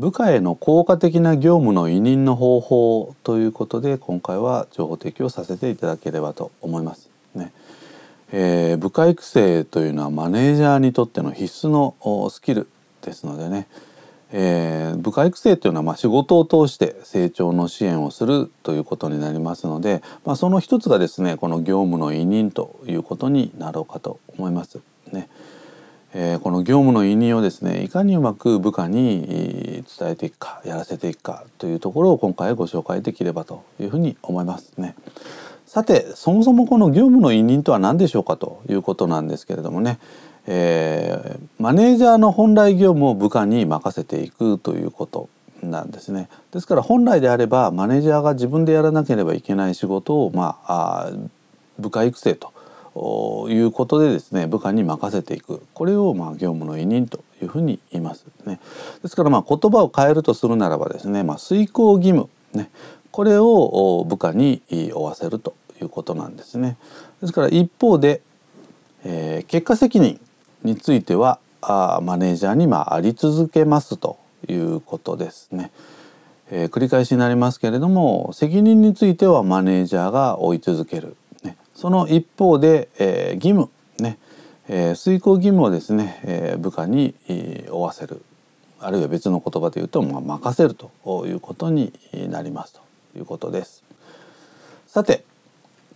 部下への効果的な業務の委任の方法ということで今回は情報提供させていただければと思います。ねえー、部下育成というのはマネージャーにとっての必須のスキルですのでね、えー、部下育成というのはまあ仕事を通して成長の支援をするということになりますので、まあ、その一つがですねこの業務の委任ということになろうかと思います。えー、この業務の委任をですねいかにうまく部下に伝えていくかやらせていくかというところを今回ご紹介できればというふうに思いますね。さてそもそもこの業務の委任とは何でしょうかということなんですけれどもね、えー、マネージャーの本来業務を部下に任せていくということなんですね。ですから本来であればマネージャーが自分でやらなければいけない仕事をまああ部下育成ということでですね部下に任せていくこれをまあ業務の委任というふうに言いますね。ですからまあ言葉を変えるとするならばですね、まあ、遂行義務ねこれを部下に負わせるということなんですね。ですから一方で、えー、結果責任についてはあマネージャーにまああり続けますということですね。えー、繰り返しになりますけれども責任についてはマネージャーが負い続ける、その一方で、えー、義務ね、えー、遂行義務をですね、えー、部下に、えー、負わせるあるいは別の言葉で言うと、まあ、任せるということになりますということです。さて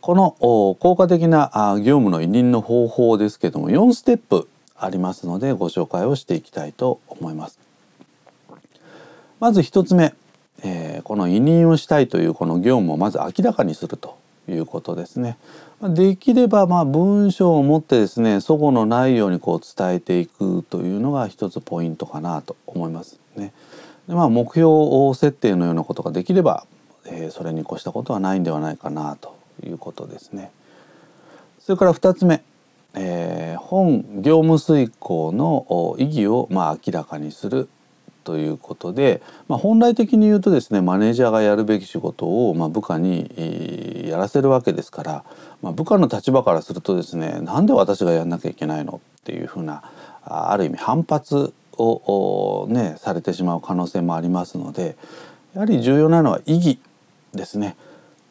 この効果的な業務の委任の方法ですけども4ステップありますのでご紹介をしていきたいと思います。まず1つ目、えー、この委任をしたいというこの業務をまず明らかにするということですね。できればまあ文章を持ってですね齟齬のないようにこう伝えていくというのが一つポイントかなと思いますね。でまあ目標設定のようなことができれば、えー、それに越したことはないんではないかなということですね。それから2つ目、えー、本業務遂行の意義をま明らかにするということで、まあ、本来的に言うとですねマネージャーがやるべき仕事を、まあ、部下にやらせるわけですから、まあ、部下の立場からするとですねなんで私がやんなきゃいけないのっていうふうなある意味反発をねされてしまう可能性もありますのでやはり重要なのは意義ですね。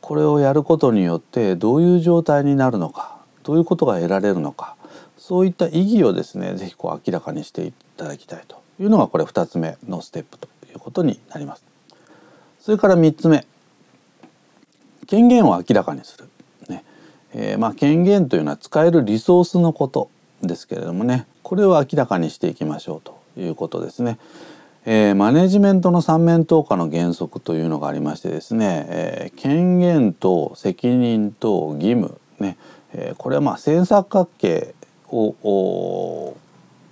これをやることによってどういう状態になるのかどういうことが得られるのかそういった意義をですね是非こう明らかにしていただきたいというのがこれ2つ目のステップということになります。それから3つ目。権限を明らかにする、ね。えー、まあ権限というのは使えるリソースのことですけれどもね。これを明らかにしていきましょうということですね。えー、マネジメントの三面投下の原則というのがありましてですね、えー、権限と責任と義務。ね、えー、これはまあ正三角形を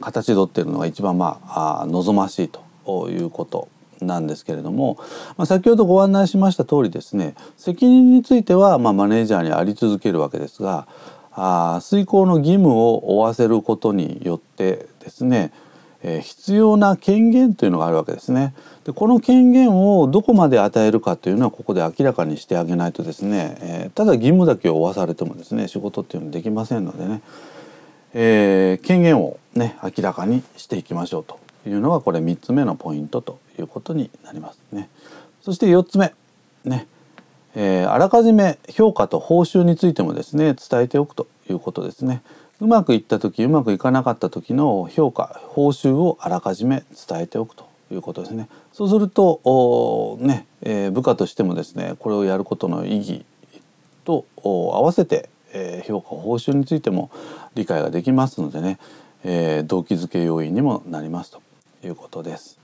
形取ってるのが一番まあ望ましいということなんですけれども、まあ、先ほどご案内しました通りですね責任についてはまマネージャーにあり続けるわけですがあ遂行の義務を負わせることによってですねえー、必要な権限というのがあるわけですね。でこの権限をどこまで与えるかというのはここで明らかにしてあげないとですね、えー、ただ義務だけを負わされてもですね仕事っていうのはできませんのでね、えー、権限をね明らかにしていきましょうというのがこれ3つ目のポイントということになりますね。そして4つ目ね、えー、あらかじめ評価と報酬についてもですね伝えておくということですね。うまくいった時うまくいかなかった時の評価報酬をあらかじめ伝えておくということですね。そうするとね、えー、部下としてもですねこれをやることの意義と合わせて、えー、評価報酬についても理解ができますのでね、えー、動機づけ要因にもなりますということです。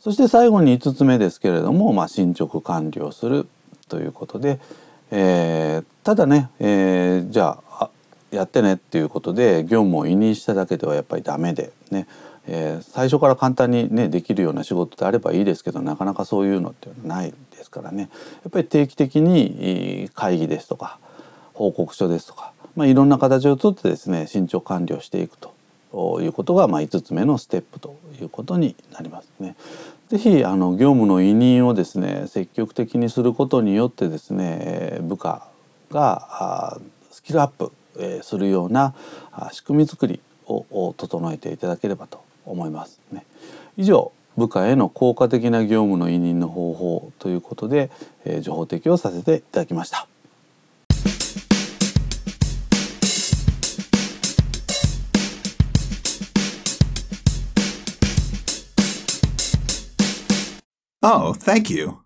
そして最後に5つ目ですけれども、まあ、進捗管理をするということで、えー、ただね、えー、じゃあやってねっていうことで業務を委任しただけではやっぱりダメでね、えー、最初から簡単にねできるような仕事であればいいですけどなかなかそういうのってないですからねやっぱり定期的に会議ですとか報告書ですとか、まあ、いろんな形をとってですね進捗管理をしていくということが、まあ、5つ目のステップということになりますね。ぜひあの業務の委任をですね積極的にすることによってですね部下がスキルアップするような仕組み作りを整えていただければと思いますね。以上部下への効果的な業務の委任の方法ということで、情報提供させていただきました。Oh, thank you.